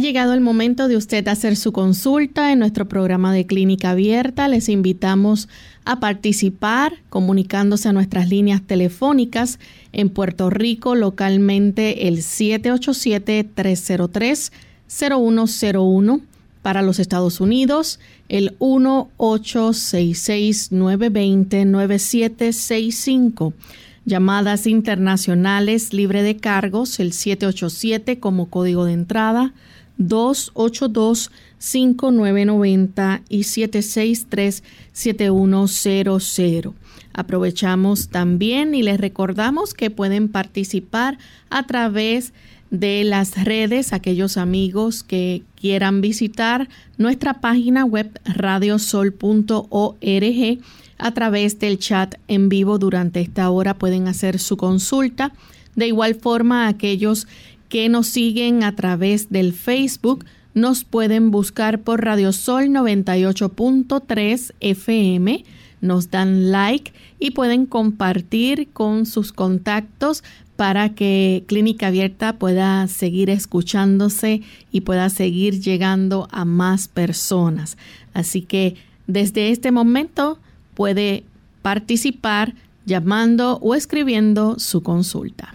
Llegado el momento de usted hacer su consulta en nuestro programa de clínica abierta. Les invitamos a participar comunicándose a nuestras líneas telefónicas en Puerto Rico localmente el 787-303-0101. Para los Estados Unidos el 1-866-920-9765. Llamadas internacionales libre de cargos el 787 como código de entrada 282-5990 y 763-7100. Aprovechamos también y les recordamos que pueden participar a través de las redes, aquellos amigos que quieran visitar nuestra página web radiosol.org a través del chat en vivo durante esta hora pueden hacer su consulta. De igual forma, aquellos que nos siguen a través del Facebook nos pueden buscar por Radio Sol 98.3 FM, nos dan like y pueden compartir con sus contactos para que Clínica Abierta pueda seguir escuchándose y pueda seguir llegando a más personas. Así que desde este momento puede participar llamando o escribiendo su consulta.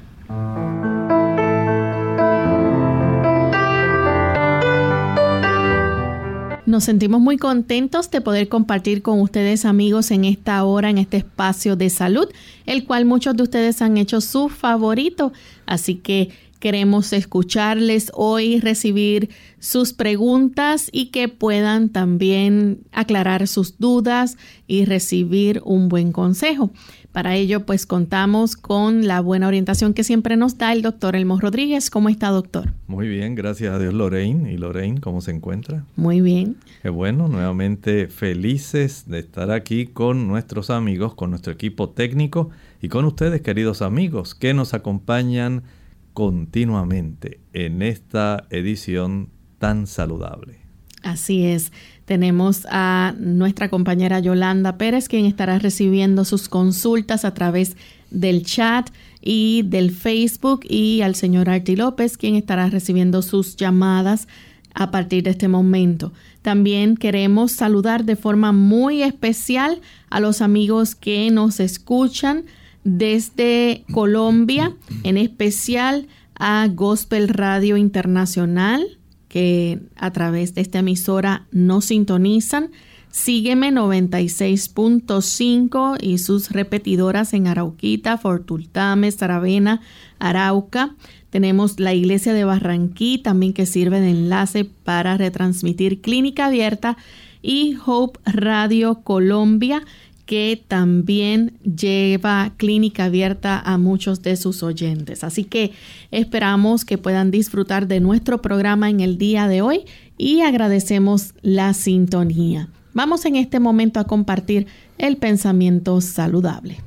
Nos sentimos muy contentos de poder compartir con ustedes amigos en esta hora, en este espacio de salud, el cual muchos de ustedes han hecho su favorito. Así que queremos escucharles hoy, recibir sus preguntas y que puedan también aclarar sus dudas y recibir un buen consejo. Para ello, pues contamos con la buena orientación que siempre nos da el doctor Elmo Rodríguez. ¿Cómo está, doctor? Muy bien, gracias a Dios, Lorraine. ¿Y Lorraine, cómo se encuentra? Muy bien. Qué bueno, nuevamente felices de estar aquí con nuestros amigos, con nuestro equipo técnico y con ustedes, queridos amigos, que nos acompañan continuamente en esta edición tan saludable. Así es. Tenemos a nuestra compañera Yolanda Pérez, quien estará recibiendo sus consultas a través del chat y del Facebook, y al señor Arti López, quien estará recibiendo sus llamadas a partir de este momento. También queremos saludar de forma muy especial a los amigos que nos escuchan desde Colombia, en especial a Gospel Radio Internacional, que a través de esta emisora nos sintonizan. Sígueme 96.5 y sus repetidoras en Arauquita, Fortultame, Saravena, Arauca. Tenemos la iglesia de Barranquí también que sirve de enlace para retransmitir Clínica Abierta y Hope Radio Colombia que también lleva clínica abierta a muchos de sus oyentes. Así que esperamos que puedan disfrutar de nuestro programa en el día de hoy y agradecemos la sintonía. Vamos en este momento a compartir el pensamiento saludable.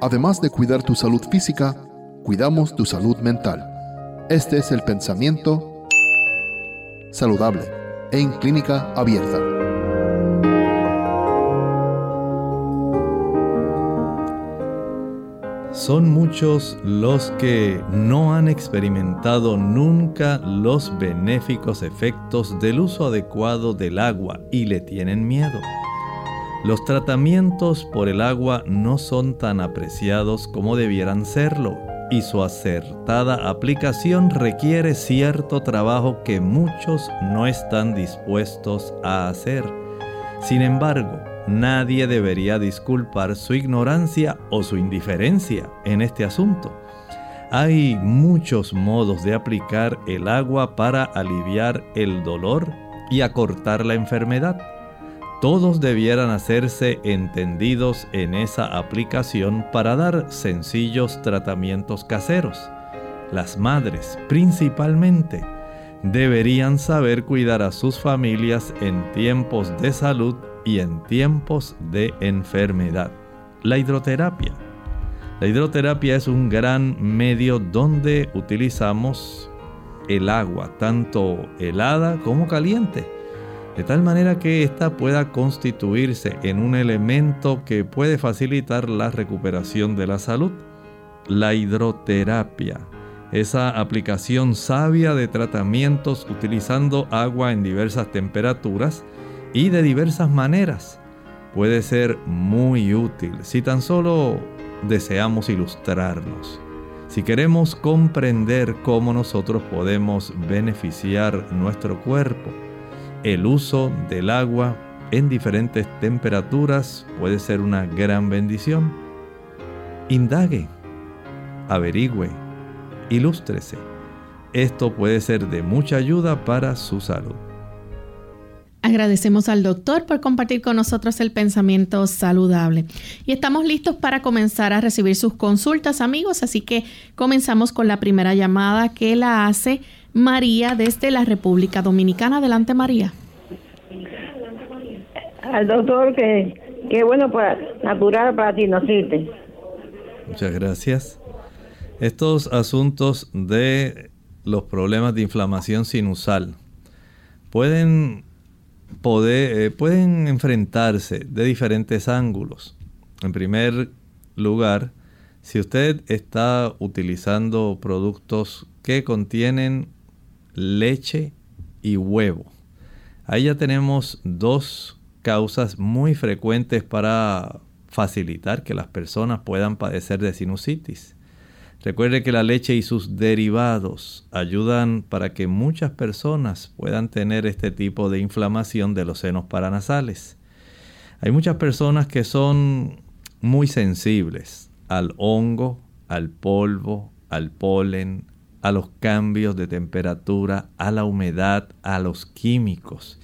Además de cuidar tu salud física, cuidamos tu salud mental. Este es el pensamiento saludable en clínica abierta. Son muchos los que no han experimentado nunca los benéficos efectos del uso adecuado del agua y le tienen miedo. Los tratamientos por el agua no son tan apreciados como debieran serlo y su acertada aplicación requiere cierto trabajo que muchos no están dispuestos a hacer. Sin embargo, nadie debería disculpar su ignorancia o su indiferencia en este asunto. Hay muchos modos de aplicar el agua para aliviar el dolor y acortar la enfermedad. Todos debieran hacerse entendidos en esa aplicación para dar sencillos tratamientos caseros. Las madres, principalmente, deberían saber cuidar a sus familias en tiempos de salud y en tiempos de enfermedad. La hidroterapia. La hidroterapia es un gran medio donde utilizamos el agua, tanto helada como caliente, de tal manera que ésta pueda constituirse en un elemento que puede facilitar la recuperación de la salud. La hidroterapia esa aplicación sabia de tratamientos utilizando agua en diversas temperaturas y de diversas maneras. Puede ser muy útil si tan solo deseamos ilustrarnos. Si queremos comprender cómo nosotros podemos beneficiar nuestro cuerpo, el uso del agua en diferentes temperaturas puede ser una gran bendición. Indague, averigüe, ilústrese. Esto puede ser de mucha ayuda para su salud. Agradecemos al doctor por compartir con nosotros el pensamiento saludable. Y estamos listos para comenzar a recibir sus consultas, amigos. Así que comenzamos con la primera llamada que la hace María desde la República Dominicana. Adelante, María. Al doctor, que, que bueno, para natural para ti, no Muchas gracias. Estos asuntos de los problemas de inflamación sinusal pueden, poder, eh, pueden enfrentarse de diferentes ángulos. En primer lugar, si usted está utilizando productos que contienen leche y huevo, ahí ya tenemos dos causas muy frecuentes para facilitar que las personas puedan padecer de sinusitis. Recuerde que la leche y sus derivados ayudan para que muchas personas puedan tener este tipo de inflamación de los senos paranasales. Hay muchas personas que son muy sensibles al hongo, al polvo, al polen, a los cambios de temperatura, a la humedad, a los químicos.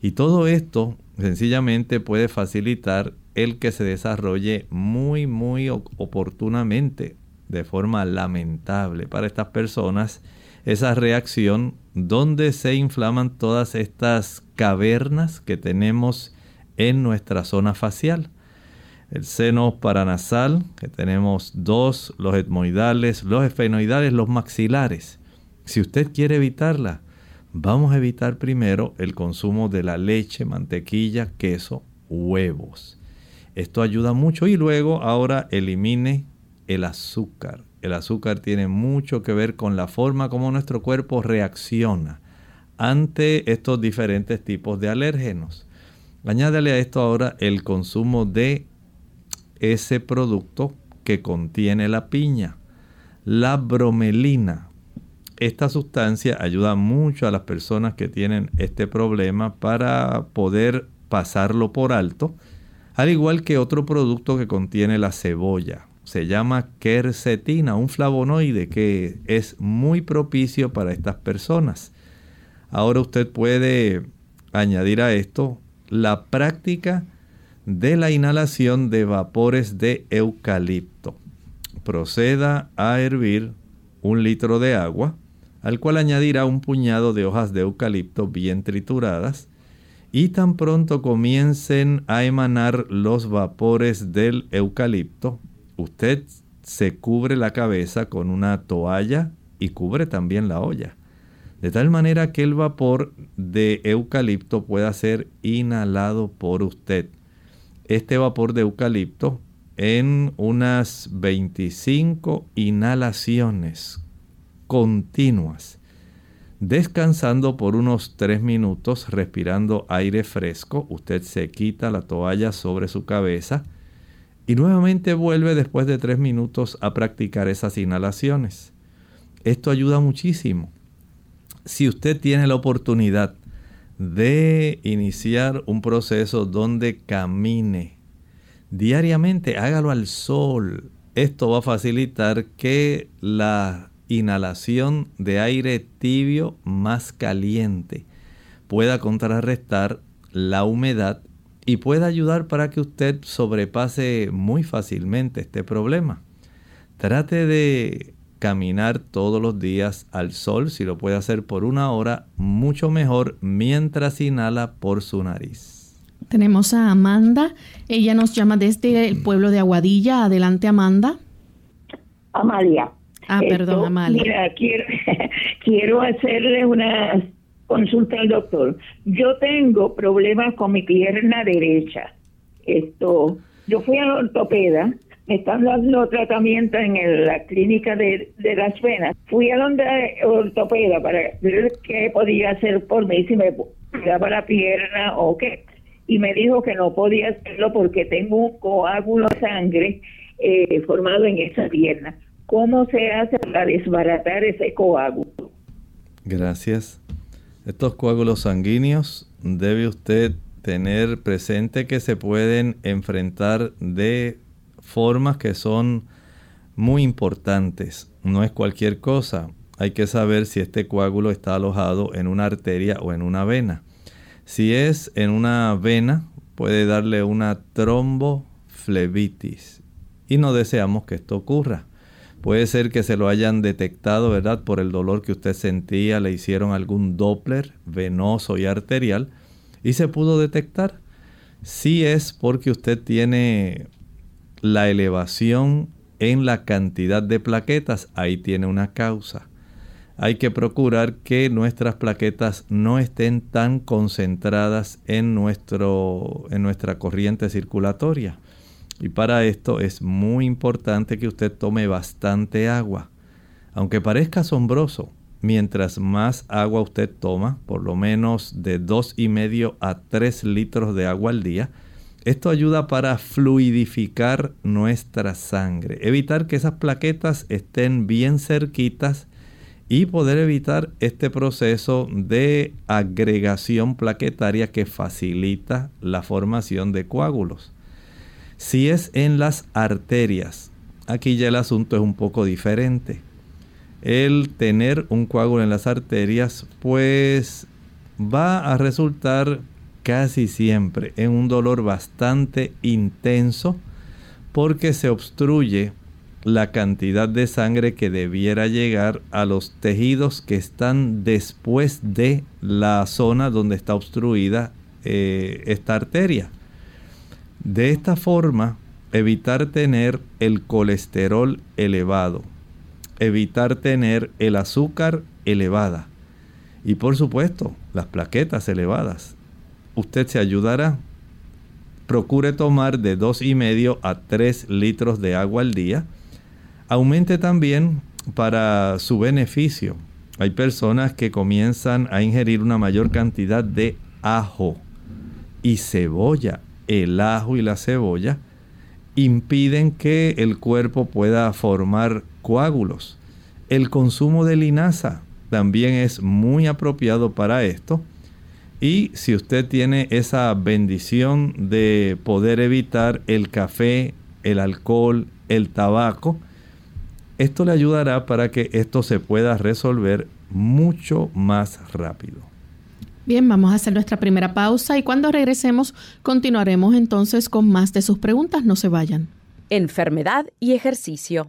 Y todo esto sencillamente puede facilitar el que se desarrolle muy, muy oportunamente de forma lamentable para estas personas esa reacción donde se inflaman todas estas cavernas que tenemos en nuestra zona facial. El seno paranasal, que tenemos dos, los etmoidales, los esfenoidales, los maxilares. Si usted quiere evitarla, vamos a evitar primero el consumo de la leche, mantequilla, queso, huevos. Esto ayuda mucho y luego ahora elimine el azúcar. El azúcar tiene mucho que ver con la forma como nuestro cuerpo reacciona ante estos diferentes tipos de alérgenos. Añádale a esto ahora el consumo de ese producto que contiene la piña, la bromelina. Esta sustancia ayuda mucho a las personas que tienen este problema para poder pasarlo por alto, al igual que otro producto que contiene la cebolla se llama quercetina, un flavonoide que es muy propicio para estas personas. Ahora usted puede añadir a esto la práctica de la inhalación de vapores de eucalipto. Proceda a hervir un litro de agua, al cual añadirá un puñado de hojas de eucalipto bien trituradas, y tan pronto comiencen a emanar los vapores del eucalipto, usted se cubre la cabeza con una toalla y cubre también la olla. De tal manera que el vapor de eucalipto pueda ser inhalado por usted. Este vapor de eucalipto en unas 25 inhalaciones continuas, descansando por unos 3 minutos, respirando aire fresco. Usted se quita la toalla sobre su cabeza y nuevamente vuelve después de tres minutos a practicar esas inhalaciones. Esto ayuda muchísimo. Si usted tiene la oportunidad de iniciar un proceso donde camine diariamente, hágalo al sol. Esto va a facilitar que la inhalación de aire tibio más caliente pueda contrarrestar la humedad y puede ayudar para que usted sobrepase muy fácilmente este problema. Trate de caminar todos los días al sol, si lo puede hacer por una hora, mucho mejor mientras inhala por su nariz. Tenemos a Amanda, ella nos llama desde el pueblo de Aguadilla. Adelante, Amanda. Amalia. Ah, perdón, Amalia. Mira, quiero, quiero hacerle una consulta al doctor. Yo tengo problemas con mi pierna derecha. Esto, yo fui a la ortopeda están dando tratamiento en la clínica de, las venas. Fui a donde ortopeda para ver qué podía hacer por mí, si me daba la pierna o qué. Y me dijo que no podía hacerlo porque tengo un coágulo de sangre eh, formado en esa pierna. ¿Cómo se hace para desbaratar ese coágulo? Gracias. Estos coágulos sanguíneos debe usted tener presente que se pueden enfrentar de formas que son muy importantes. No es cualquier cosa. Hay que saber si este coágulo está alojado en una arteria o en una vena. Si es en una vena, puede darle una tromboflebitis. Y no deseamos que esto ocurra. Puede ser que se lo hayan detectado, ¿verdad? Por el dolor que usted sentía, le hicieron algún Doppler venoso y arterial y se pudo detectar. Si es porque usted tiene la elevación en la cantidad de plaquetas, ahí tiene una causa. Hay que procurar que nuestras plaquetas no estén tan concentradas en, nuestro, en nuestra corriente circulatoria. Y para esto es muy importante que usted tome bastante agua. Aunque parezca asombroso, mientras más agua usted toma, por lo menos de dos y medio a 3 litros de agua al día, esto ayuda para fluidificar nuestra sangre, evitar que esas plaquetas estén bien cerquitas y poder evitar este proceso de agregación plaquetaria que facilita la formación de coágulos. Si es en las arterias, aquí ya el asunto es un poco diferente. El tener un coágulo en las arterias pues va a resultar casi siempre en un dolor bastante intenso porque se obstruye la cantidad de sangre que debiera llegar a los tejidos que están después de la zona donde está obstruida eh, esta arteria. De esta forma, evitar tener el colesterol elevado, evitar tener el azúcar elevada y por supuesto las plaquetas elevadas usted se ayudará. Procure tomar de dos y medio a 3 litros de agua al día. Aumente también para su beneficio. Hay personas que comienzan a ingerir una mayor cantidad de ajo y cebolla. El ajo y la cebolla impiden que el cuerpo pueda formar coágulos. El consumo de linaza también es muy apropiado para esto y si usted tiene esa bendición de poder evitar el café, el alcohol, el tabaco, esto le ayudará para que esto se pueda resolver mucho más rápido. Bien, vamos a hacer nuestra primera pausa y cuando regresemos continuaremos entonces con más de sus preguntas. No se vayan. Enfermedad y ejercicio.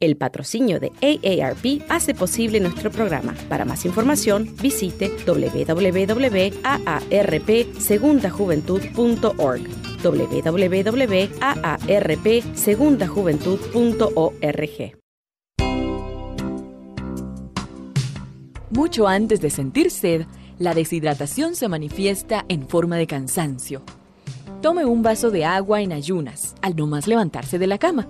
El patrocinio de AARP hace posible nuestro programa. Para más información, visite www.aarpsegundajuventud.org www.aarpsegundajuventud.org Mucho antes de sentir sed, la deshidratación se manifiesta en forma de cansancio. Tome un vaso de agua en ayunas, al no más levantarse de la cama,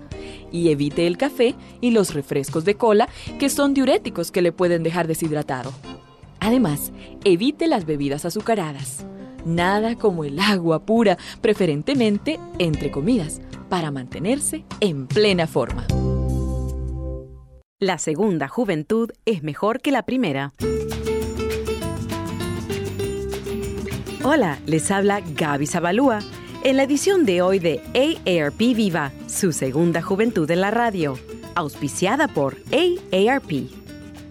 y evite el café y los refrescos de cola, que son diuréticos que le pueden dejar deshidratado. Además, evite las bebidas azucaradas. Nada como el agua pura, preferentemente entre comidas, para mantenerse en plena forma. La segunda juventud es mejor que la primera. Hola, les habla Gaby Zabalúa en la edición de hoy de AARP Viva, su segunda juventud en la radio, auspiciada por AARP.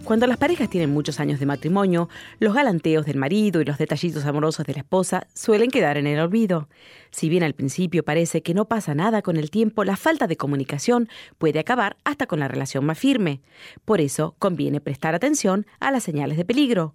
Cuando las parejas tienen muchos años de matrimonio, los galanteos del marido y los detallitos amorosos de la esposa suelen quedar en el olvido. Si bien al principio parece que no pasa nada con el tiempo, la falta de comunicación puede acabar hasta con la relación más firme. Por eso conviene prestar atención a las señales de peligro.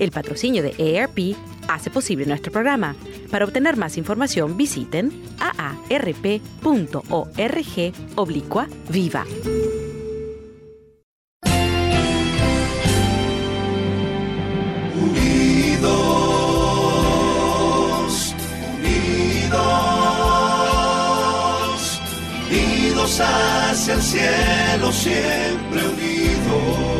El patrocinio de AARP hace posible nuestro programa. Para obtener más información visiten aarp.org oblicua viva. Unidos, unidos, unidos hacia el cielo, siempre unidos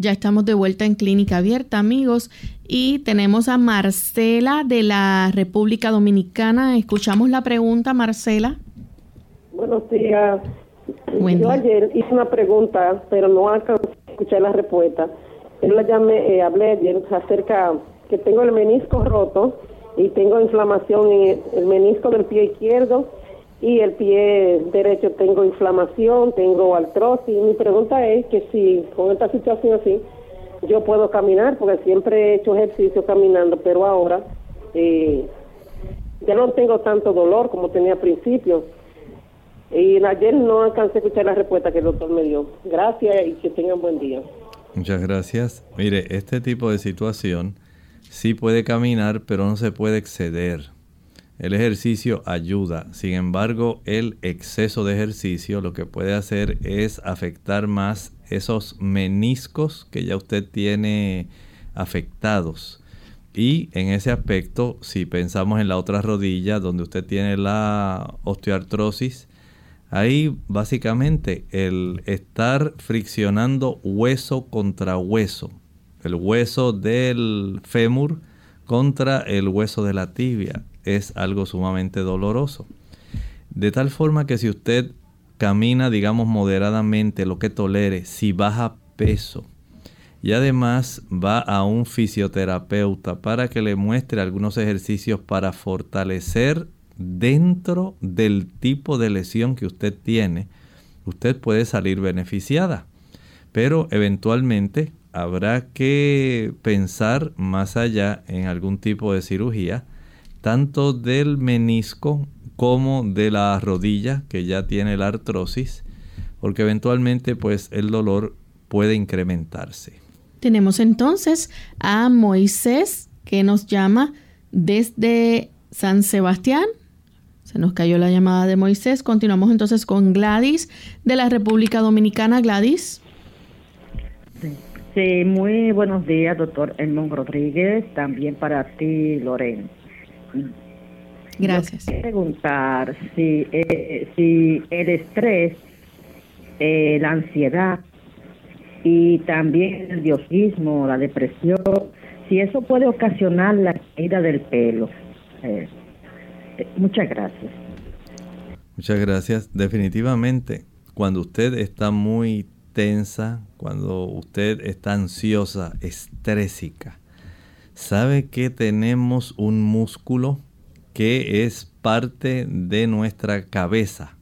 Ya estamos de vuelta en Clínica Abierta, amigos, y tenemos a Marcela de la República Dominicana. Escuchamos la pregunta, Marcela. Buenos días. Yo ayer hice una pregunta, pero no alcancé a escuchar la respuesta. Yo la llamé, eh, hablé ayer acerca que tengo el menisco roto y tengo inflamación en el menisco del pie izquierdo y el pie derecho tengo inflamación, tengo artrosis. Mi pregunta es que si con esta situación así yo puedo caminar, porque siempre he hecho ejercicio caminando, pero ahora eh, ya no tengo tanto dolor como tenía al principio. Y ayer no alcancé a escuchar la respuesta que el doctor me dio. Gracias y que tengan buen día. Muchas gracias. Mire, este tipo de situación sí puede caminar, pero no se puede exceder. El ejercicio ayuda, sin embargo el exceso de ejercicio lo que puede hacer es afectar más esos meniscos que ya usted tiene afectados. Y en ese aspecto, si pensamos en la otra rodilla donde usted tiene la osteoartrosis, ahí básicamente el estar friccionando hueso contra hueso, el hueso del fémur contra el hueso de la tibia es algo sumamente doloroso. De tal forma que si usted camina, digamos, moderadamente, lo que tolere, si baja peso, y además va a un fisioterapeuta para que le muestre algunos ejercicios para fortalecer dentro del tipo de lesión que usted tiene, usted puede salir beneficiada. Pero eventualmente habrá que pensar más allá en algún tipo de cirugía, tanto del menisco como de la rodilla que ya tiene la artrosis, porque eventualmente pues el dolor puede incrementarse. Tenemos entonces a Moisés que nos llama desde San Sebastián. Se nos cayó la llamada de Moisés. Continuamos entonces con Gladys de la República Dominicana. Gladys. Sí, muy buenos días, doctor Edmond Rodríguez. También para ti, Lorena. Gracias. preguntar si, eh, si el estrés, eh, la ansiedad y también el diosismo, la depresión, si eso puede ocasionar la caída del pelo. Eh, eh, muchas gracias. Muchas gracias. Definitivamente, cuando usted está muy tensa, cuando usted está ansiosa, estrésica, sabe que tenemos un músculo que es parte de nuestra cabeza.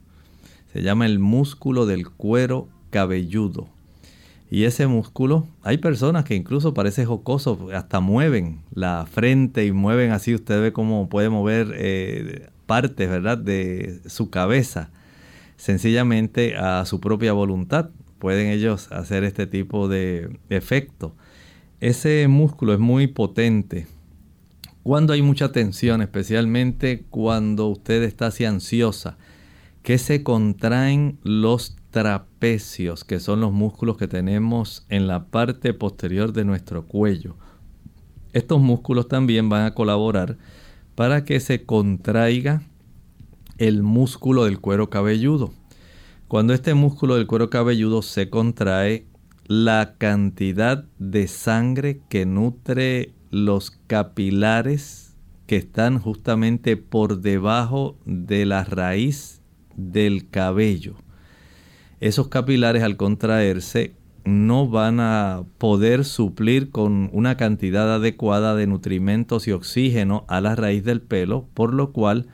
Se llama el músculo del cuero cabelludo. Y ese músculo, hay personas que incluso parece jocoso, hasta mueven la frente y mueven así, usted ve cómo puede mover eh, partes, ¿verdad?, de su cabeza, sencillamente a su propia voluntad. Pueden ellos hacer este tipo de efecto. Ese músculo es muy potente. Cuando hay mucha tensión, especialmente cuando usted está así ansiosa, que se contraen los trapecios, que son los músculos que tenemos en la parte posterior de nuestro cuello. Estos músculos también van a colaborar para que se contraiga el músculo del cuero cabelludo. Cuando este músculo del cuero cabelludo se contrae, la cantidad de sangre que nutre los capilares que están justamente por debajo de la raíz del cabello esos capilares al contraerse no van a poder suplir con una cantidad adecuada de nutrimentos y oxígeno a la raíz del pelo, por lo cual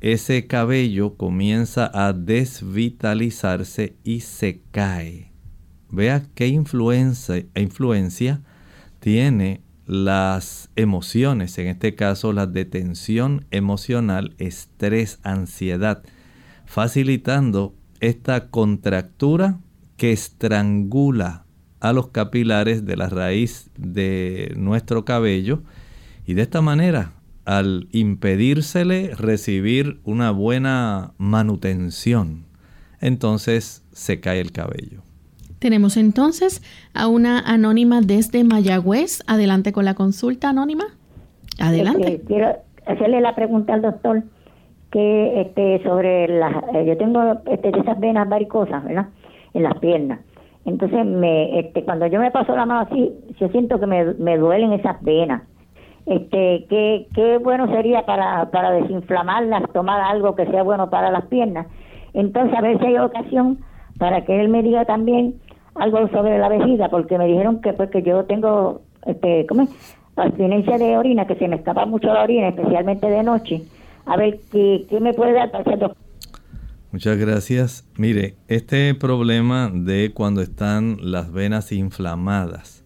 ese cabello comienza a desvitalizarse y se cae. Vea qué influencia, influencia tiene las emociones, en este caso la detención emocional, estrés, ansiedad, facilitando esta contractura que estrangula a los capilares de la raíz de nuestro cabello y de esta manera al impedírsele recibir una buena manutención entonces se cae el cabello. Tenemos entonces a una anónima desde Mayagüez. Adelante con la consulta anónima. Adelante. Este, quiero hacerle la pregunta al doctor que este sobre las eh, yo tengo este, esas venas varicosas verdad en las piernas entonces me este cuando yo me paso la mano así yo siento que me, me duelen esas venas este qué qué bueno sería para para desinflamarlas tomar algo que sea bueno para las piernas entonces a ver si hay ocasión para que él me diga también algo sobre la vejiga porque me dijeron que pues que yo tengo este cómo es abstinencia de orina que se me escapa mucho la orina especialmente de noche a ver qué, me puede dar para Muchas gracias. Mire, este problema de cuando están las venas inflamadas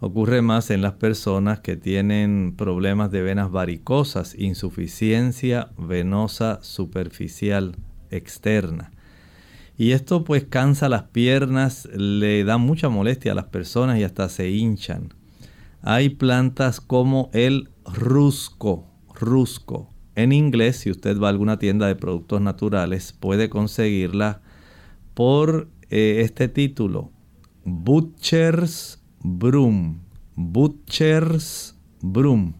ocurre más en las personas que tienen problemas de venas varicosas, insuficiencia venosa superficial externa. Y esto pues cansa las piernas, le da mucha molestia a las personas y hasta se hinchan. Hay plantas como el rusco, rusco, en inglés, si usted va a alguna tienda de productos naturales, puede conseguirla por eh, este título, Butcher's Broom. Butcher's Broom.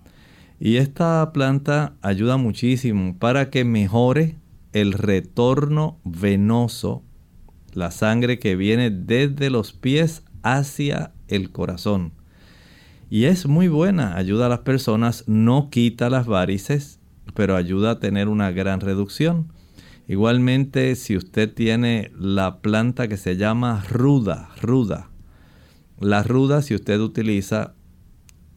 Y esta planta ayuda muchísimo para que mejore el retorno venoso, la sangre que viene desde los pies hacia el corazón. Y es muy buena, ayuda a las personas, no quita las varices, pero ayuda a tener una gran reducción. Igualmente, si usted tiene la planta que se llama ruda, ruda, La ruda, si usted utiliza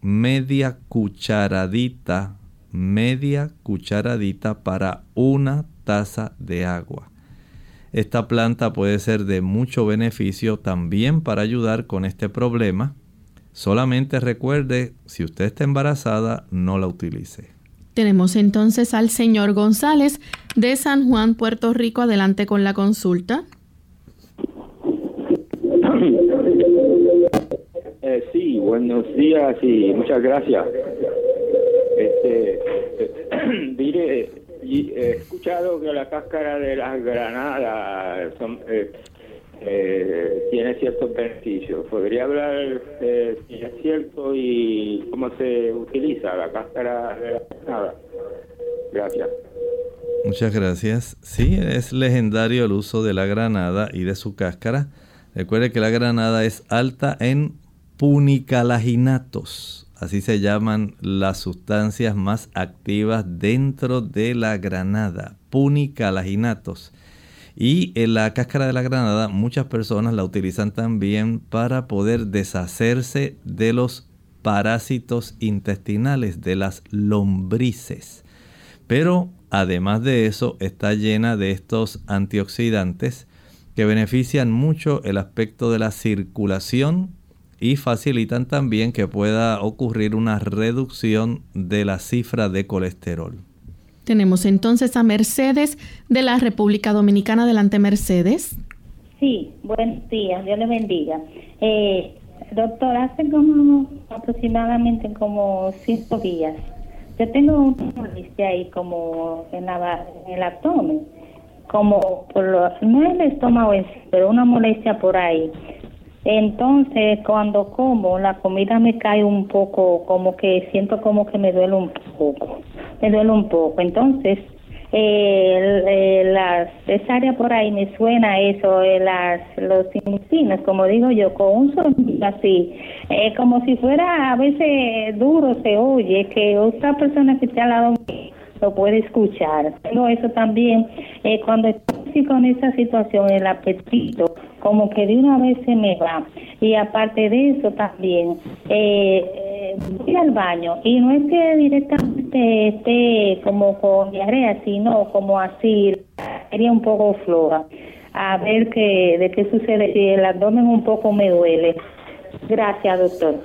media cucharadita, media cucharadita para una taza de agua. Esta planta puede ser de mucho beneficio también para ayudar con este problema. Solamente recuerde, si usted está embarazada, no la utilice. Tenemos entonces al señor González de San Juan, Puerto Rico. Adelante con la consulta. Eh, sí, buenos días y muchas gracias. Este, mire, he escuchado que la cáscara de las granadas eh, eh, tiene ciertos beneficios. ¿Podría hablar si es cierto y cómo se utiliza la cáscara de la granada? Gracias. Muchas gracias. Sí, es legendario el uso de la granada y de su cáscara. Recuerde que la granada es alta en punicalaginatos. Así se llaman las sustancias más activas dentro de la granada. Punicalaginatos. Y en la cáscara de la granada muchas personas la utilizan también para poder deshacerse de los parásitos intestinales, de las lombrices. Pero además de eso está llena de estos antioxidantes que benefician mucho el aspecto de la circulación y facilitan también que pueda ocurrir una reducción de la cifra de colesterol. Tenemos entonces a Mercedes de la República Dominicana. Adelante, Mercedes. Sí, buenos días, Dios le bendiga. Eh, doctor, hace como aproximadamente como cinco días, yo tengo una molestia ahí como en, la, en el abdomen, como por lo, no es el estómago, pero una molestia por ahí. Entonces, cuando como, la comida me cae un poco, como que siento como que me duele un poco, me duele un poco. Entonces, eh, las, esa área por ahí me suena eso, eh, las, los intestinos, como digo yo, con un sonido así, eh, como si fuera a veces duro se oye, que otra persona que está al lado lo puede escuchar. Pero eso también, eh, cuando estoy con esa situación, el apetito, como que de una vez se me va. Y aparte de eso también, eh, eh voy al baño y no es que directamente esté como con diarrea, sino como así, sería un poco floja. A ver qué, de qué sucede, si el abdomen un poco me duele. Gracias, doctor.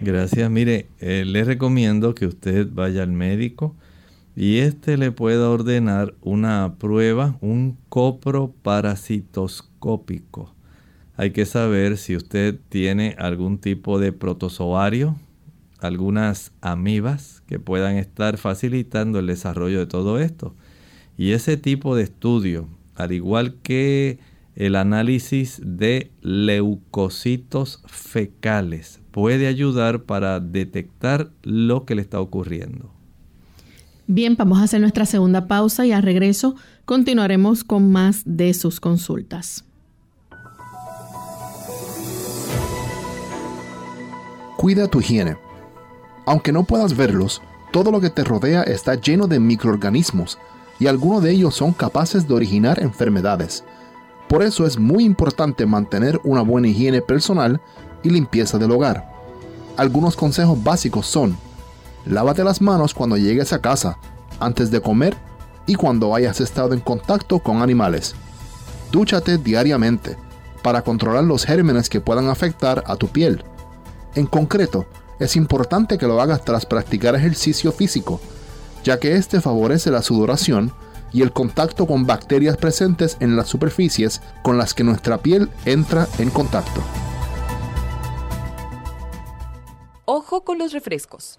Gracias. Mire, eh, le recomiendo que usted vaya al médico y este le pueda ordenar una prueba, un coproparasitoscópico. Hay que saber si usted tiene algún tipo de protozoario, algunas amibas que puedan estar facilitando el desarrollo de todo esto. Y ese tipo de estudio, al igual que el análisis de leucocitos fecales, puede ayudar para detectar lo que le está ocurriendo. Bien, vamos a hacer nuestra segunda pausa y al regreso continuaremos con más de sus consultas. Cuida tu higiene. Aunque no puedas verlos, todo lo que te rodea está lleno de microorganismos y algunos de ellos son capaces de originar enfermedades. Por eso es muy importante mantener una buena higiene personal y limpieza del hogar. Algunos consejos básicos son Lávate las manos cuando llegues a casa, antes de comer y cuando hayas estado en contacto con animales. Dúchate diariamente para controlar los gérmenes que puedan afectar a tu piel. En concreto, es importante que lo hagas tras practicar ejercicio físico, ya que este favorece la sudoración y el contacto con bacterias presentes en las superficies con las que nuestra piel entra en contacto. Ojo con los refrescos.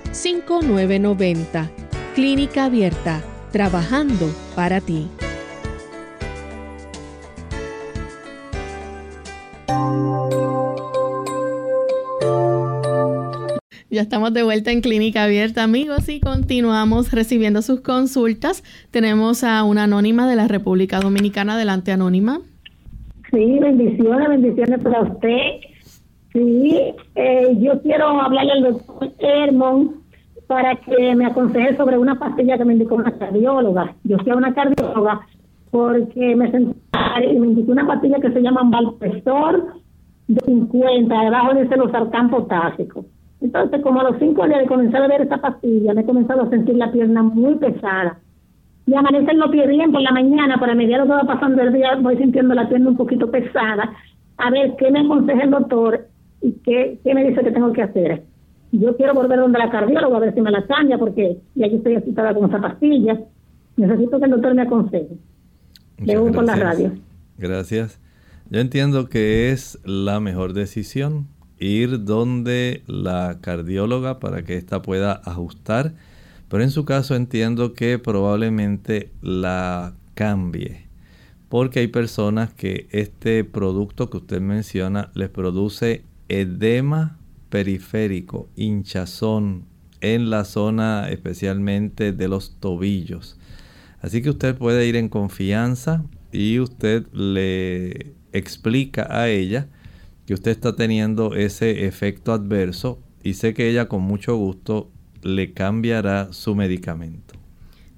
787-282-5990. Clínica Abierta, trabajando para ti. Ya estamos de vuelta en Clínica Abierta, amigos, y continuamos recibiendo sus consultas. Tenemos a una anónima de la República Dominicana. Adelante, anónima. Sí, bendiciones, bendiciones para usted. Sí, eh, yo quiero hablarle al doctor Hermon para que me aconseje sobre una pastilla que me indicó una cardióloga. Yo soy una cardióloga porque me senté y me indicó una pastilla que se llama Valpresor de 50, debajo de ese losartán potásico. Entonces, como a los cinco días de comenzar a ver esa pastilla, me he comenzado a sentir la pierna muy pesada. Y amanecen los pies bien por la mañana, lo que va pasando el día, voy sintiendo la pierna un poquito pesada. A ver, ¿qué me aconseja el doctor y qué, qué me dice que tengo que hacer? Yo quiero volver donde la cardióloga a ver si me la cambia, porque ya yo estoy asustada con esa pastilla. Necesito que el doctor me aconseje. Le por la radio. Gracias. Yo entiendo que es la mejor decisión ir donde la cardióloga para que ésta pueda ajustar. Pero en su caso entiendo que probablemente la cambie. Porque hay personas que este producto que usted menciona les produce edema periférico, hinchazón en la zona especialmente de los tobillos. Así que usted puede ir en confianza y usted le explica a ella que usted está teniendo ese efecto adverso y sé que ella con mucho gusto le cambiará su medicamento.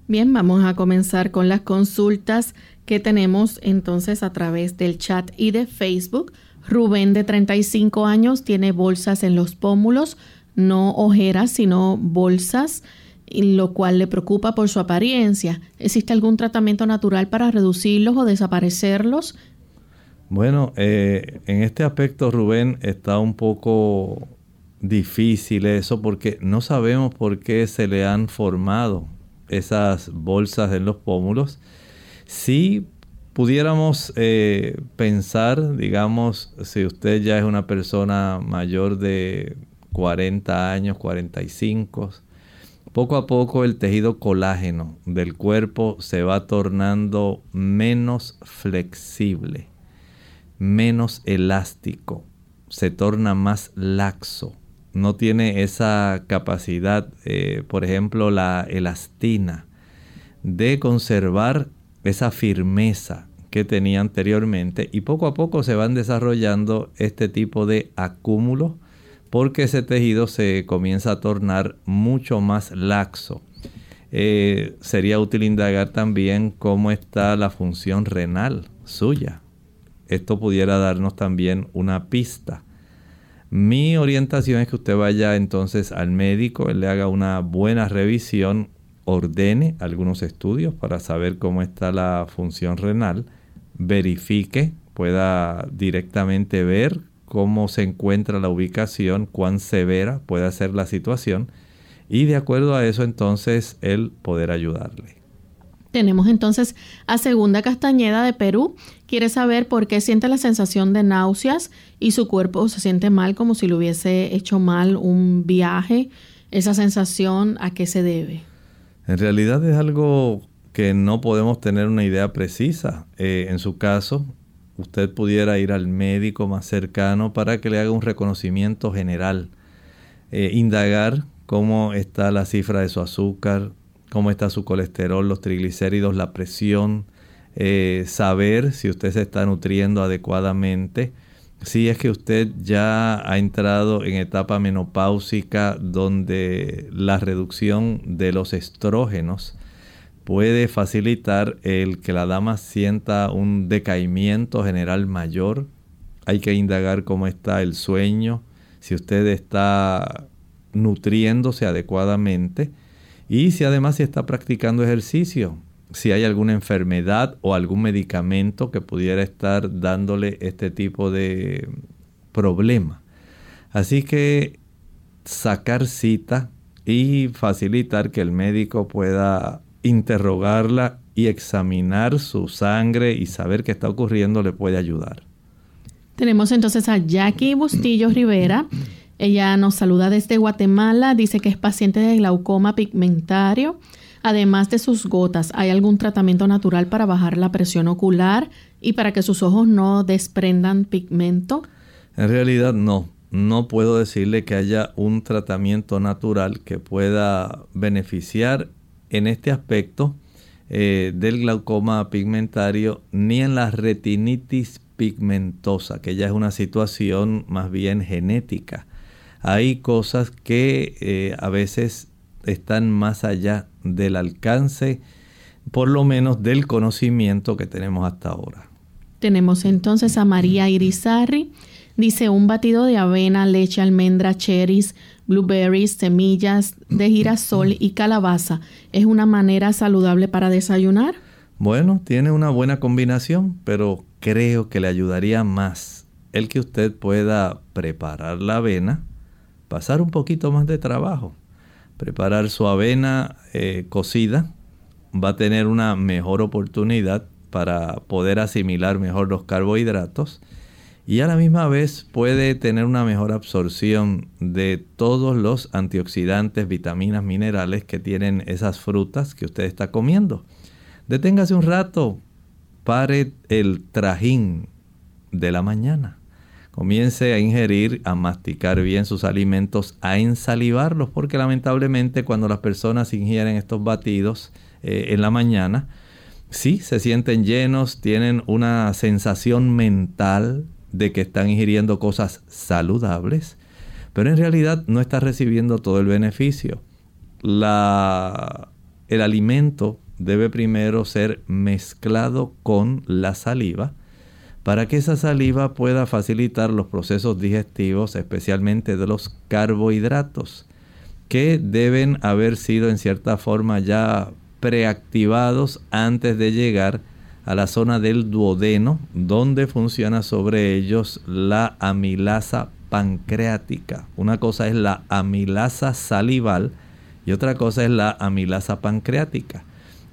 Bien, vamos a comenzar con las consultas que tenemos entonces a través del chat y de Facebook. Rubén de 35 años tiene bolsas en los pómulos, no ojeras, sino bolsas, lo cual le preocupa por su apariencia. ¿Existe algún tratamiento natural para reducirlos o desaparecerlos? Bueno, eh, en este aspecto Rubén está un poco difícil eso porque no sabemos por qué se le han formado esas bolsas en los pómulos. Si pudiéramos eh, pensar, digamos, si usted ya es una persona mayor de 40 años, 45, poco a poco el tejido colágeno del cuerpo se va tornando menos flexible menos elástico, se torna más laxo, no tiene esa capacidad, eh, por ejemplo, la elastina, de conservar esa firmeza que tenía anteriormente y poco a poco se van desarrollando este tipo de acúmulos porque ese tejido se comienza a tornar mucho más laxo. Eh, sería útil indagar también cómo está la función renal suya esto pudiera darnos también una pista. Mi orientación es que usted vaya entonces al médico, él le haga una buena revisión, ordene algunos estudios para saber cómo está la función renal, verifique, pueda directamente ver cómo se encuentra la ubicación, cuán severa puede ser la situación y de acuerdo a eso entonces él poder ayudarle. Tenemos entonces a Segunda Castañeda de Perú. Quiere saber por qué siente la sensación de náuseas y su cuerpo se siente mal como si le hubiese hecho mal un viaje. Esa sensación, ¿a qué se debe? En realidad es algo que no podemos tener una idea precisa. Eh, en su caso, usted pudiera ir al médico más cercano para que le haga un reconocimiento general. Eh, indagar cómo está la cifra de su azúcar, cómo está su colesterol, los triglicéridos, la presión, eh, saber si usted se está nutriendo adecuadamente, si es que usted ya ha entrado en etapa menopáusica donde la reducción de los estrógenos puede facilitar el que la dama sienta un decaimiento general mayor. Hay que indagar cómo está el sueño, si usted está nutriéndose adecuadamente y si además se está practicando ejercicio, si hay alguna enfermedad o algún medicamento que pudiera estar dándole este tipo de problema. Así que sacar cita y facilitar que el médico pueda interrogarla y examinar su sangre y saber qué está ocurriendo le puede ayudar. Tenemos entonces a Jackie Bustillo Rivera. Ella nos saluda desde Guatemala, dice que es paciente de glaucoma pigmentario. Además de sus gotas, ¿hay algún tratamiento natural para bajar la presión ocular y para que sus ojos no desprendan pigmento? En realidad no. No puedo decirle que haya un tratamiento natural que pueda beneficiar en este aspecto eh, del glaucoma pigmentario ni en la retinitis pigmentosa, que ya es una situación más bien genética. Hay cosas que eh, a veces están más allá del alcance, por lo menos del conocimiento que tenemos hasta ahora. Tenemos entonces a María Irizarri. Dice un batido de avena, leche, almendra, cherries, blueberries, semillas de girasol y calabaza. ¿Es una manera saludable para desayunar? Bueno, tiene una buena combinación, pero creo que le ayudaría más el que usted pueda preparar la avena, pasar un poquito más de trabajo, preparar su avena eh, cocida, va a tener una mejor oportunidad para poder asimilar mejor los carbohidratos y a la misma vez puede tener una mejor absorción de todos los antioxidantes, vitaminas, minerales que tienen esas frutas que usted está comiendo. Deténgase un rato, pare el trajín de la mañana. Comience a ingerir, a masticar bien sus alimentos, a ensalivarlos, porque lamentablemente cuando las personas ingieren estos batidos eh, en la mañana, sí se sienten llenos, tienen una sensación mental de que están ingiriendo cosas saludables, pero en realidad no está recibiendo todo el beneficio. El alimento debe primero ser mezclado con la saliva para que esa saliva pueda facilitar los procesos digestivos, especialmente de los carbohidratos, que deben haber sido en cierta forma ya preactivados antes de llegar a la zona del duodeno, donde funciona sobre ellos la amilasa pancreática. Una cosa es la amilasa salival y otra cosa es la amilasa pancreática.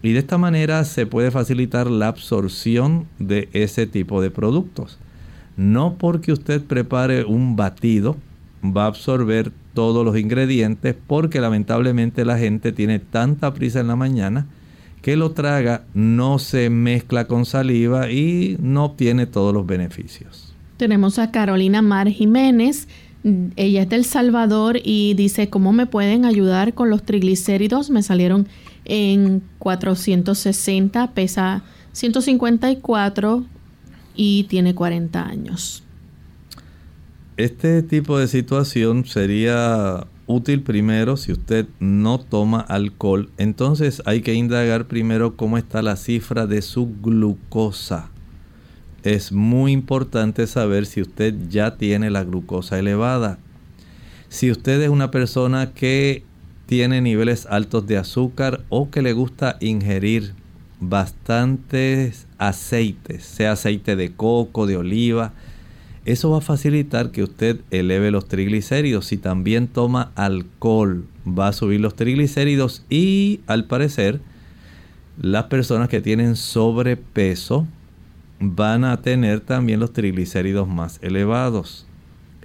Y de esta manera se puede facilitar la absorción de ese tipo de productos. No porque usted prepare un batido va a absorber todos los ingredientes porque lamentablemente la gente tiene tanta prisa en la mañana que lo traga no se mezcla con saliva y no obtiene todos los beneficios. Tenemos a Carolina Mar Jiménez. Ella es del Salvador y dice, ¿cómo me pueden ayudar con los triglicéridos? Me salieron en 460, pesa 154 y tiene 40 años. Este tipo de situación sería útil primero si usted no toma alcohol. Entonces hay que indagar primero cómo está la cifra de su glucosa. Es muy importante saber si usted ya tiene la glucosa elevada. Si usted es una persona que tiene niveles altos de azúcar o que le gusta ingerir bastantes aceites, sea aceite de coco, de oliva, eso va a facilitar que usted eleve los triglicéridos. Si también toma alcohol, va a subir los triglicéridos y al parecer las personas que tienen sobrepeso van a tener también los triglicéridos más elevados.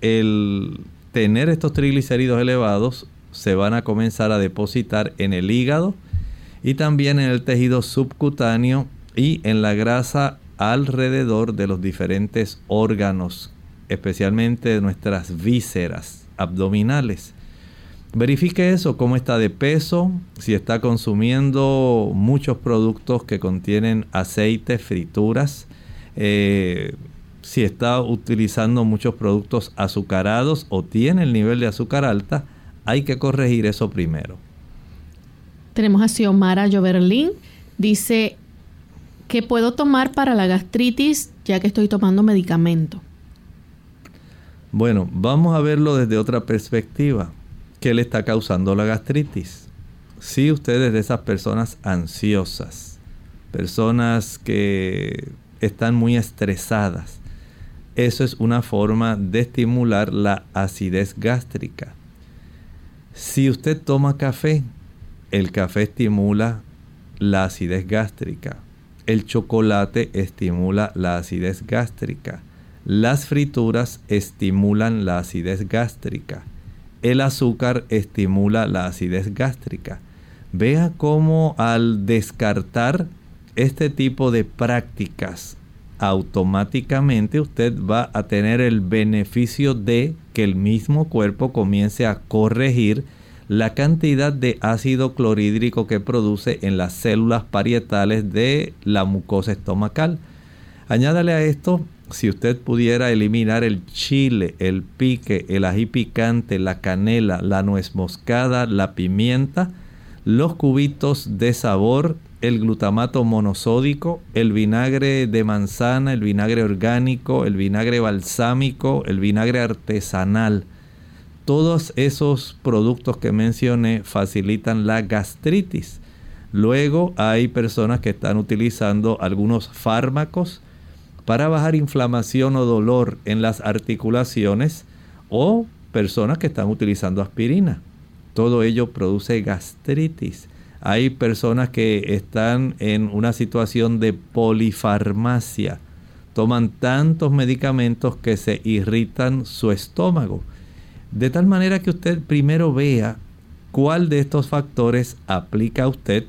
El tener estos triglicéridos elevados se van a comenzar a depositar en el hígado y también en el tejido subcutáneo y en la grasa alrededor de los diferentes órganos, especialmente de nuestras vísceras abdominales. Verifique eso, cómo está de peso, si está consumiendo muchos productos que contienen aceite, frituras, eh, si está utilizando muchos productos azucarados o tiene el nivel de azúcar alta, hay que corregir eso primero. Tenemos a Xiomara Joverlin. Dice, ¿Qué puedo tomar para la gastritis ya que estoy tomando medicamento? Bueno, vamos a verlo desde otra perspectiva. ¿Qué le está causando la gastritis? Si usted es de esas personas ansiosas personas que están muy estresadas. Eso es una forma de estimular la acidez gástrica. Si usted toma café, el café estimula la acidez gástrica. El chocolate estimula la acidez gástrica. Las frituras estimulan la acidez gástrica. El azúcar estimula la acidez gástrica. Vea cómo al descartar este tipo de prácticas, automáticamente usted va a tener el beneficio de que el mismo cuerpo comience a corregir la cantidad de ácido clorhídrico que produce en las células parietales de la mucosa estomacal. Añádale a esto si usted pudiera eliminar el chile, el pique, el ají picante, la canela, la nuez moscada, la pimienta, los cubitos de sabor, el glutamato monosódico, el vinagre de manzana, el vinagre orgánico, el vinagre balsámico, el vinagre artesanal. Todos esos productos que mencioné facilitan la gastritis. Luego hay personas que están utilizando algunos fármacos para bajar inflamación o dolor en las articulaciones o personas que están utilizando aspirina. Todo ello produce gastritis. Hay personas que están en una situación de polifarmacia. Toman tantos medicamentos que se irritan su estómago. De tal manera que usted primero vea cuál de estos factores aplica a usted,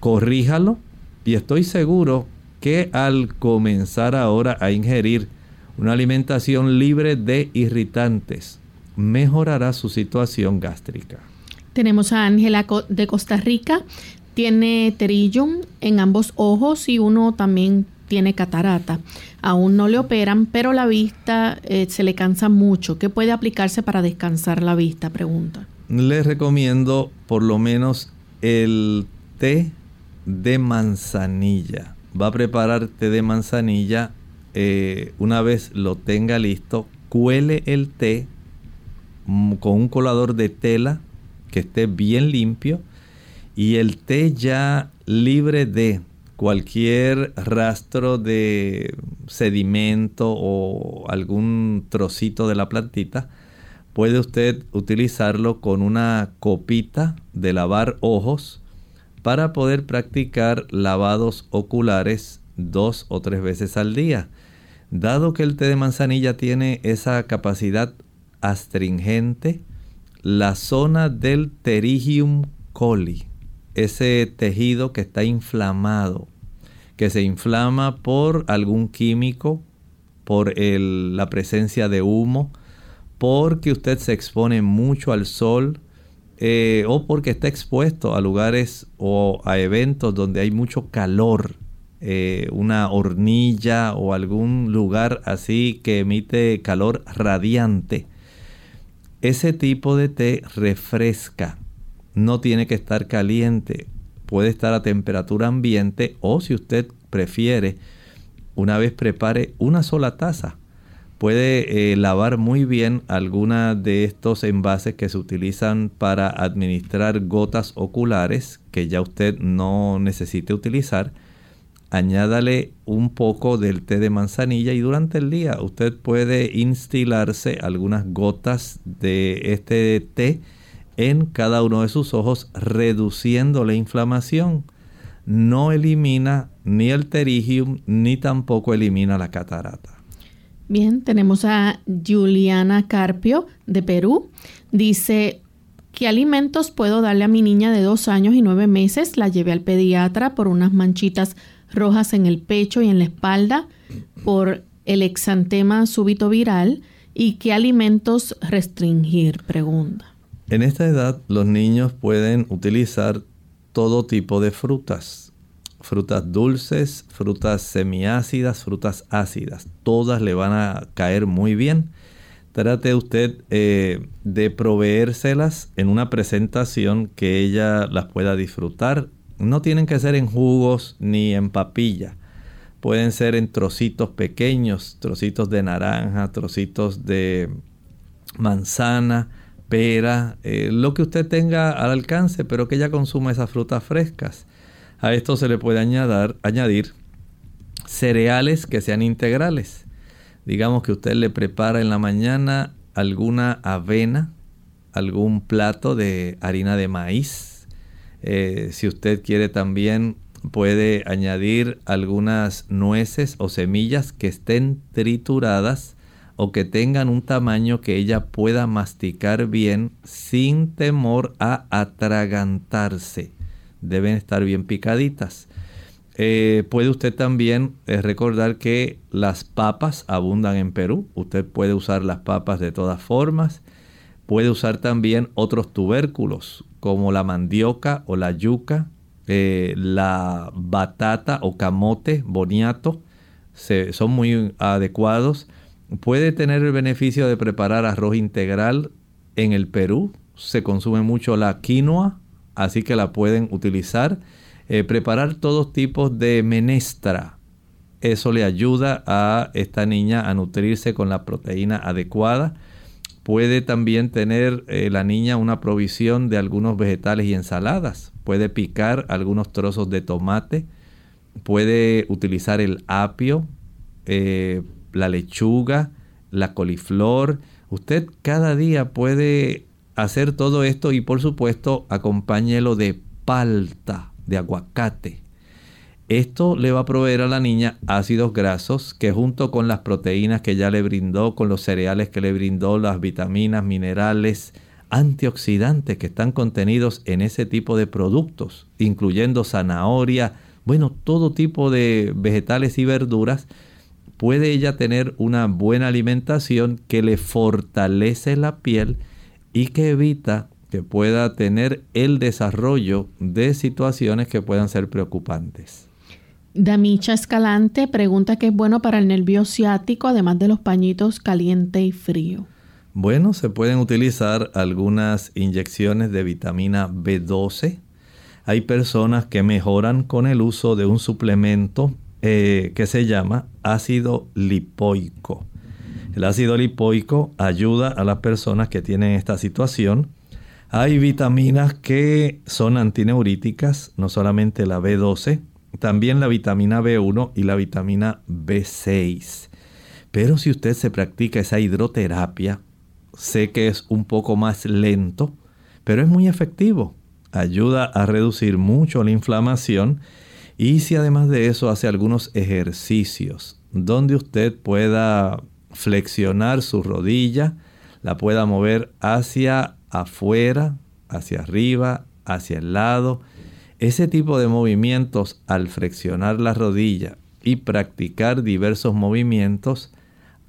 corríjalo y estoy seguro que al comenzar ahora a ingerir una alimentación libre de irritantes, mejorará su situación gástrica. Tenemos a Ángela de Costa Rica, tiene terillum en ambos ojos y uno también tiene catarata. Aún no le operan, pero la vista eh, se le cansa mucho. ¿Qué puede aplicarse para descansar la vista? Pregunta. Les recomiendo por lo menos el té de manzanilla va a preparar té de manzanilla. Eh, una vez lo tenga listo, cuele el té mm, con un colador de tela que esté bien limpio y el té ya libre de cualquier rastro de sedimento o algún trocito de la plantita, puede usted utilizarlo con una copita de lavar ojos para poder practicar lavados oculares dos o tres veces al día. Dado que el té de manzanilla tiene esa capacidad astringente, la zona del pterigium coli, ese tejido que está inflamado, que se inflama por algún químico, por la presencia de humo, porque usted se expone mucho al sol, eh, o porque está expuesto a lugares o a eventos donde hay mucho calor, eh, una hornilla o algún lugar así que emite calor radiante. Ese tipo de té refresca, no tiene que estar caliente, puede estar a temperatura ambiente o si usted prefiere, una vez prepare una sola taza puede eh, lavar muy bien alguna de estos envases que se utilizan para administrar gotas oculares que ya usted no necesite utilizar. Añádale un poco del té de manzanilla y durante el día usted puede instilarse algunas gotas de este té en cada uno de sus ojos reduciendo la inflamación. No elimina ni el terigium ni tampoco elimina la catarata. Bien, tenemos a Juliana Carpio de Perú. Dice, ¿qué alimentos puedo darle a mi niña de dos años y nueve meses? La llevé al pediatra por unas manchitas rojas en el pecho y en la espalda, por el exantema súbito viral. ¿Y qué alimentos restringir? Pregunta. En esta edad los niños pueden utilizar todo tipo de frutas frutas dulces, frutas semiácidas, frutas ácidas. Todas le van a caer muy bien. Trate usted eh, de proveérselas en una presentación que ella las pueda disfrutar. No tienen que ser en jugos ni en papilla. Pueden ser en trocitos pequeños, trocitos de naranja, trocitos de manzana, pera, eh, lo que usted tenga al alcance, pero que ella consuma esas frutas frescas A esto se le puede añadir, añadir cereales que sean integrales. Digamos que usted le prepara en la mañana alguna avena, algún plato de harina de maíz. Eh, si usted quiere también puede añadir algunas nueces o semillas que estén trituradas o que tengan un tamaño que ella pueda masticar bien sin temor a atragantarse. Deben estar bien picaditas. Eh, puede usted también eh, recordar que las papas abundan en Perú. Usted puede usar las papas de todas formas. Puede usar también otros tubérculos como la mandioca o la yuca, eh, la batata o camote, boniato. son muy adecuados puede tener el beneficio de preparar arroz integral en el Perú. Se consume mucho la quinoa, así que la pueden utilizar. Eh, preparar todos tipos de menestra. Eso le ayuda a esta niña a nutrirse con la proteína adecuada. Puede también tener eh, la niña una provisión de algunos vegetales y ensaladas. Puede picar algunos trozos de tomate. Puede utilizar el apio. Eh, la lechuga, la coliflor. Usted cada día puede hacer todo esto y por supuesto acompáñelo de palta, de aguacate. Esto le va a proveer a la niña ácidos grasos que junto con las proteínas que ya le brindó, con los cereales que le brindó, las vitaminas, minerales, antioxidantes que están contenidos en ese tipo de productos, incluyendo zanahoria, bueno, todo tipo de vegetales y verduras, puede ella tener una buena alimentación que le fortalece la piel y que evita que pueda tener el desarrollo de situaciones que puedan ser preocupantes. Damicha Escalante pregunta qué es bueno para el nervio ciático, además de los pañitos caliente y frío. Bueno, se pueden utilizar algunas inyecciones de vitamina B12. Hay personas que mejoran con el uso de un suplemento eh, que se llama ácido lipoico. El ácido lipoico ayuda a las personas que tienen esta situación. Hay vitaminas que son antineuríticas, no solamente la B12, también la vitamina B1 y la vitamina B6. Pero si usted se practica esa hidroterapia, sé que es un poco más lento, pero es muy efectivo. Ayuda a reducir mucho la inflamación y si además de eso hace algunos ejercicios donde usted pueda flexionar su rodilla, la pueda mover hacia afuera, hacia arriba, hacia el lado. Ese tipo de movimientos al flexionar la rodilla y practicar diversos movimientos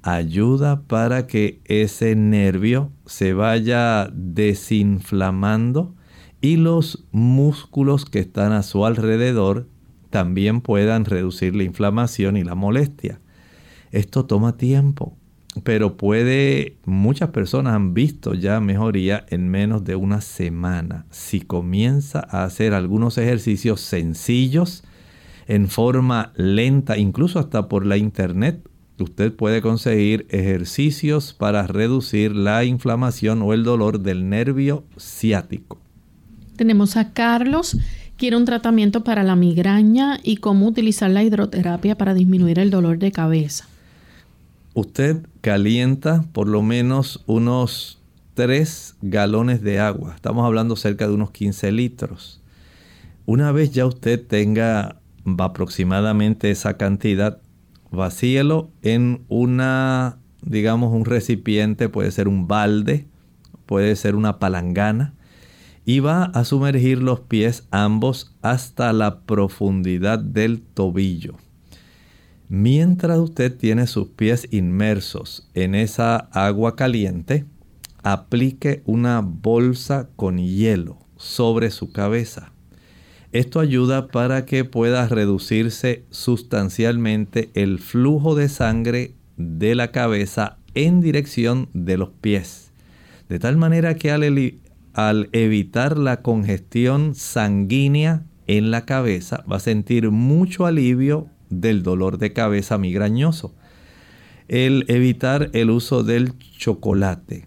ayuda para que ese nervio se vaya desinflamando y los músculos que están a su alrededor también puedan reducir la inflamación y la molestia. Esto toma tiempo, pero puede, muchas personas han visto ya mejoría en menos de una semana si comienza a hacer algunos ejercicios sencillos en forma lenta, incluso hasta por la internet. Usted puede conseguir ejercicios para reducir la inflamación o el dolor del nervio ciático. Tenemos a Carlos quiere un tratamiento para la migraña y cómo utilizar la hidroterapia para disminuir el dolor de cabeza. Usted calienta por lo menos unos 3 galones de agua. Estamos hablando cerca de unos 15 litros. Una vez ya usted tenga aproximadamente esa cantidad, vacíelo en una, digamos, un recipiente, puede ser un balde, puede ser una palangana y va a sumergir los pies ambos hasta la profundidad del tobillo. Mientras usted tiene sus pies inmersos en esa agua caliente, aplique una bolsa con hielo sobre su cabeza. Esto ayuda para que pueda reducirse sustancialmente el flujo de sangre de la cabeza en dirección de los pies. De tal manera que al al evitar la congestión sanguínea en la cabeza, va a sentir mucho alivio del dolor de cabeza migrañoso. El evitar el uso del chocolate,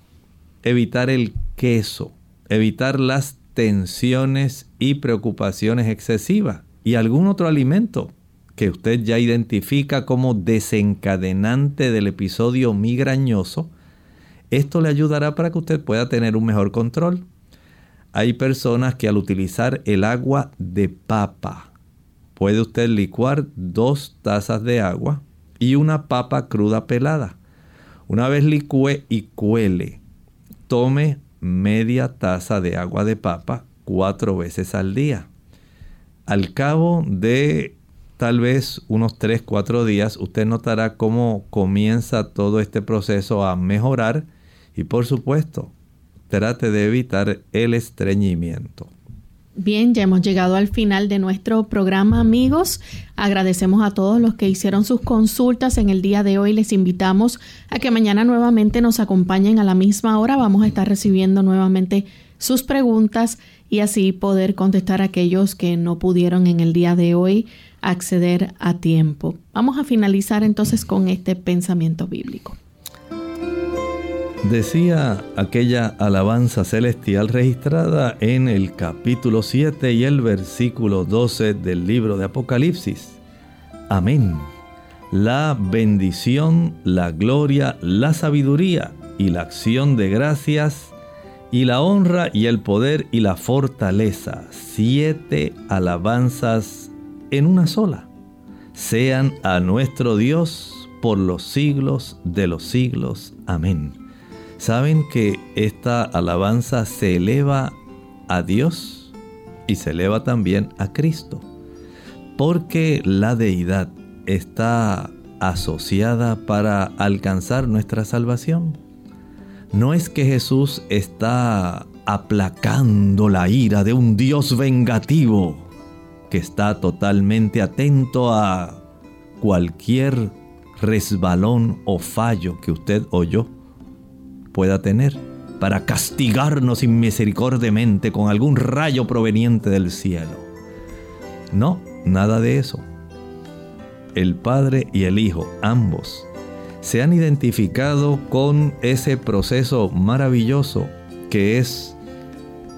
evitar el queso, evitar las tensiones y preocupaciones excesivas. y algún otro alimento que usted ya identifica como desencadenante del episodio migrañoso, esto le ayudará para que usted pueda tener un mejor control. Hay personas que al utilizar el agua de papa, puede usted licuar dos tazas de agua y una papa cruda pelada. Una vez licúe y cuele, tome media taza de agua de papa cuatro veces al día. Al cabo de tal vez unos 3, 4 días, usted notará cómo comienza todo este proceso a mejorar y por supuesto trate de evitar el estreñimiento. Bien, ya hemos llegado al final de nuestro programa, amigos. Agradecemos a todos los que hicieron sus consultas en el día de hoy. Les invitamos a que mañana nuevamente nos acompañen a la misma hora. Vamos a estar recibiendo nuevamente sus preguntas y así poder contestar a aquellos que no pudieron en el día de hoy acceder a tiempo. Vamos a finalizar entonces con este pensamiento bíblico. Decía aquella alabanza celestial registrada en el capítulo 7 y el versículo 12 del libro de Apocalipsis. Amén. La bendición, la gloria, la sabiduría y la acción de gracias y la honra y el poder y la fortaleza. Siete alabanzas en una sola. Sean a nuestro Dios por los siglos de los siglos. Amén. ¿Saben que esta alabanza se eleva a Dios y se eleva también a Cristo? Porque la deidad está asociada para alcanzar nuestra salvación. No es que Jesús está aplacando la ira de un Dios vengativo que está totalmente atento a cualquier resbalón o fallo que usted o yo pueda tener para castigarnos inmisericordiamente con algún rayo proveniente del cielo. No, nada de eso. El Padre y el Hijo, ambos, se han identificado con ese proceso maravilloso que es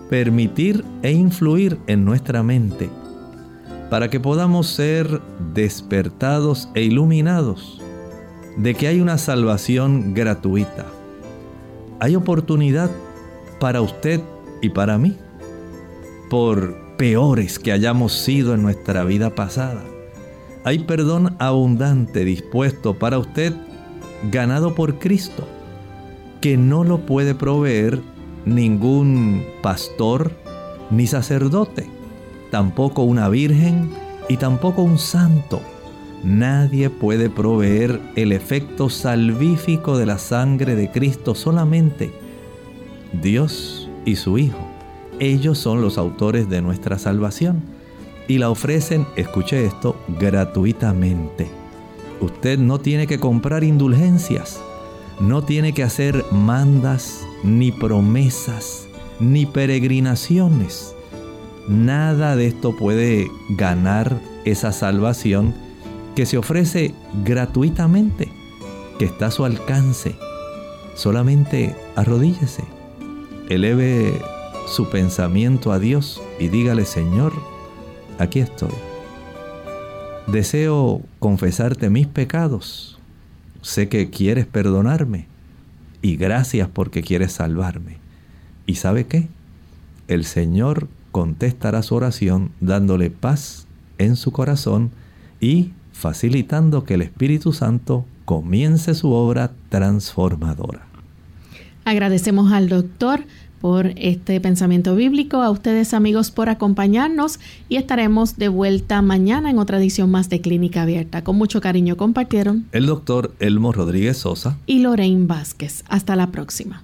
permitir e influir en nuestra mente para que podamos ser despertados e iluminados de que hay una salvación gratuita hay oportunidad para usted y para mí, por peores que hayamos sido en nuestra vida pasada. Hay perdón abundante dispuesto para usted, ganado por Cristo, que no lo puede proveer ningún pastor ni sacerdote, tampoco una virgen y tampoco un santo Nadie puede proveer el efecto salvífico de la sangre de Cristo solamente Dios y su Hijo. Ellos son los autores de nuestra salvación y la ofrecen, escuche esto, gratuitamente. Usted no tiene que comprar indulgencias, no tiene que hacer mandas, ni promesas, ni peregrinaciones. Nada de esto puede ganar esa salvación que se ofrece gratuitamente, que está a su alcance. Solamente arrodíllese, eleve su pensamiento a Dios y dígale, Señor, aquí estoy. Deseo confesarte mis pecados. Sé que quieres perdonarme y gracias porque quieres salvarme. ¿Y sabe qué? El Señor contestará su oración dándole paz en su corazón y facilitando que el Espíritu Santo comience su obra transformadora. Agradecemos al doctor por este pensamiento bíblico, a ustedes amigos por acompañarnos y estaremos de vuelta mañana en otra edición más de Clínica Abierta. Con mucho cariño compartieron el doctor Elmo Rodríguez Sosa y Lorraine Vázquez. Hasta la próxima.